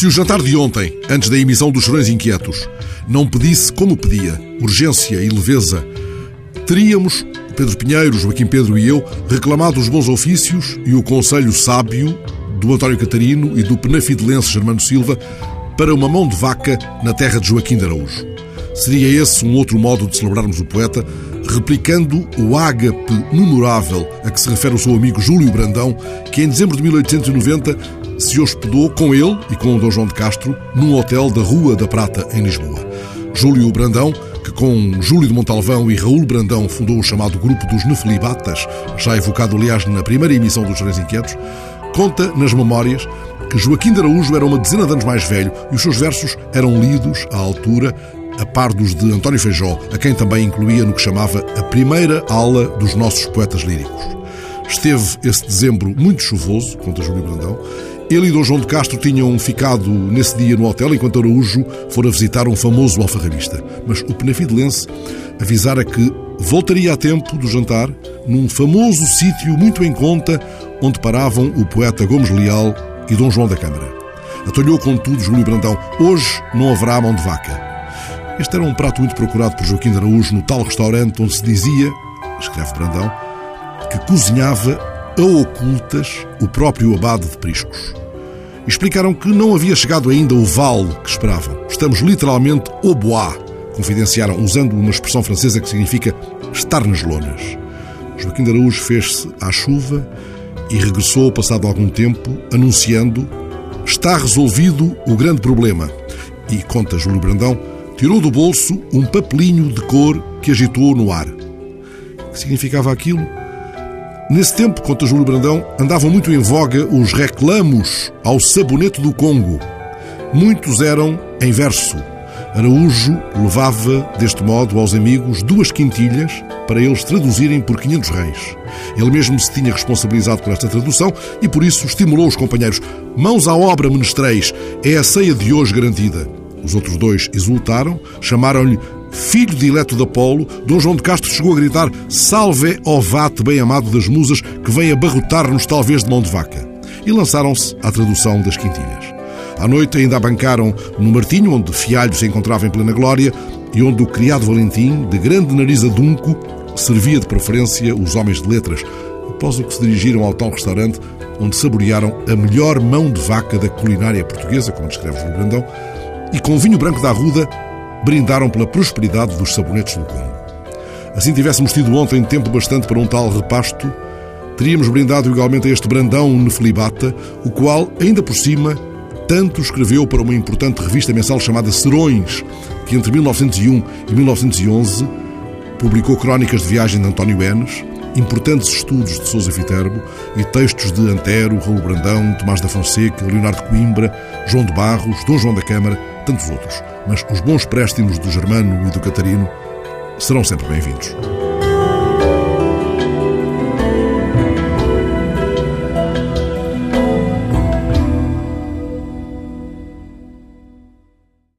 Se o jantar de ontem, antes da emissão dos Chorões Inquietos, não pedisse como pedia, urgência e leveza, teríamos, Pedro Pinheiro, Joaquim Pedro e eu, reclamado os bons ofícios e o conselho sábio do António Catarino e do penafidelense Germano Silva para uma mão de vaca na terra de Joaquim de Araújo. Seria esse um outro modo de celebrarmos o poeta, replicando o ágape memorável a que se refere o seu amigo Júlio Brandão, que em dezembro de 1890 se hospedou com ele e com o Dom João de Castro num hotel da Rua da Prata, em Lisboa. Júlio Brandão, que com Júlio de Montalvão e Raul Brandão fundou o chamado Grupo dos Nefelibatas, já evocado aliás na primeira emissão dos Três Inquietos, conta nas memórias que Joaquim de Araújo era uma dezena de anos mais velho e os seus versos eram lidos à altura a par dos de António Feijó, a quem também incluía no que chamava a primeira aula dos nossos poetas líricos. Esteve esse dezembro muito chuvoso, conta Júlio Brandão. Ele e Dom João de Castro tinham ficado nesse dia no hotel enquanto Araújo fora visitar um famoso alfarrabista. Mas o penafidelense avisara que voltaria a tempo do jantar num famoso sítio muito em conta onde paravam o poeta Gomes Leal e Dom João da Câmara. Atalhou contudo Júlio Brandão, hoje não haverá mão de vaca. Este era um prato muito procurado por Joaquim de Araújo no tal restaurante onde se dizia, escreve Brandão, que cozinhava a ocultas o próprio abade de Priscos. Explicaram que não havia chegado ainda o vale que esperavam. Estamos literalmente au bois, confidenciaram, usando uma expressão francesa que significa estar nas lonas. Joaquim de Araújo fez-se à chuva e regressou, passado algum tempo, anunciando está resolvido o grande problema. E, conta Júlio Brandão, tirou do bolso um papelinho de cor que agitou no ar. O que significava aquilo? Nesse tempo, conta Júlio Brandão, andavam muito em voga os reclamos ao sabonete do Congo. Muitos eram em verso. Araújo levava, deste modo, aos amigos duas quintilhas para eles traduzirem por 500 reis. Ele mesmo se tinha responsabilizado por esta tradução e por isso estimulou os companheiros. Mãos à obra, menestréis, é a ceia de hoje garantida. Os outros dois exultaram, chamaram-lhe filho dileto de Apolo, Dom João de Castro chegou a gritar Salve, ó vate bem-amado das musas, que vem abarrotar-nos talvez de mão de vaca. E lançaram-se à tradução das quintilhas. À noite ainda abancaram no Martinho, onde Fialho se encontrava em plena glória, e onde o criado Valentim, de grande nariz adunco, servia de preferência os homens de letras, após o que se dirigiram ao tal restaurante, onde saborearam a melhor mão de vaca da culinária portuguesa, como descreve o Brandão, e com vinho branco da Arruda, brindaram pela prosperidade dos sabonetes do Congo. Assim tivéssemos tido ontem tempo bastante para um tal repasto, teríamos brindado igualmente a este Brandão Nefelibata, o qual, ainda por cima, tanto escreveu para uma importante revista mensal chamada Serões, que entre 1901 e 1911 publicou crónicas de viagem de António Enes, importantes estudos de Sousa Viterbo e textos de Antero, Raul Brandão, Tomás da Fonseca, Leonardo Coimbra, João de Barros, Dom João da Câmara, tantos outros. Mas os bons préstimos do Germano e do Catarino serão sempre bem-vindos.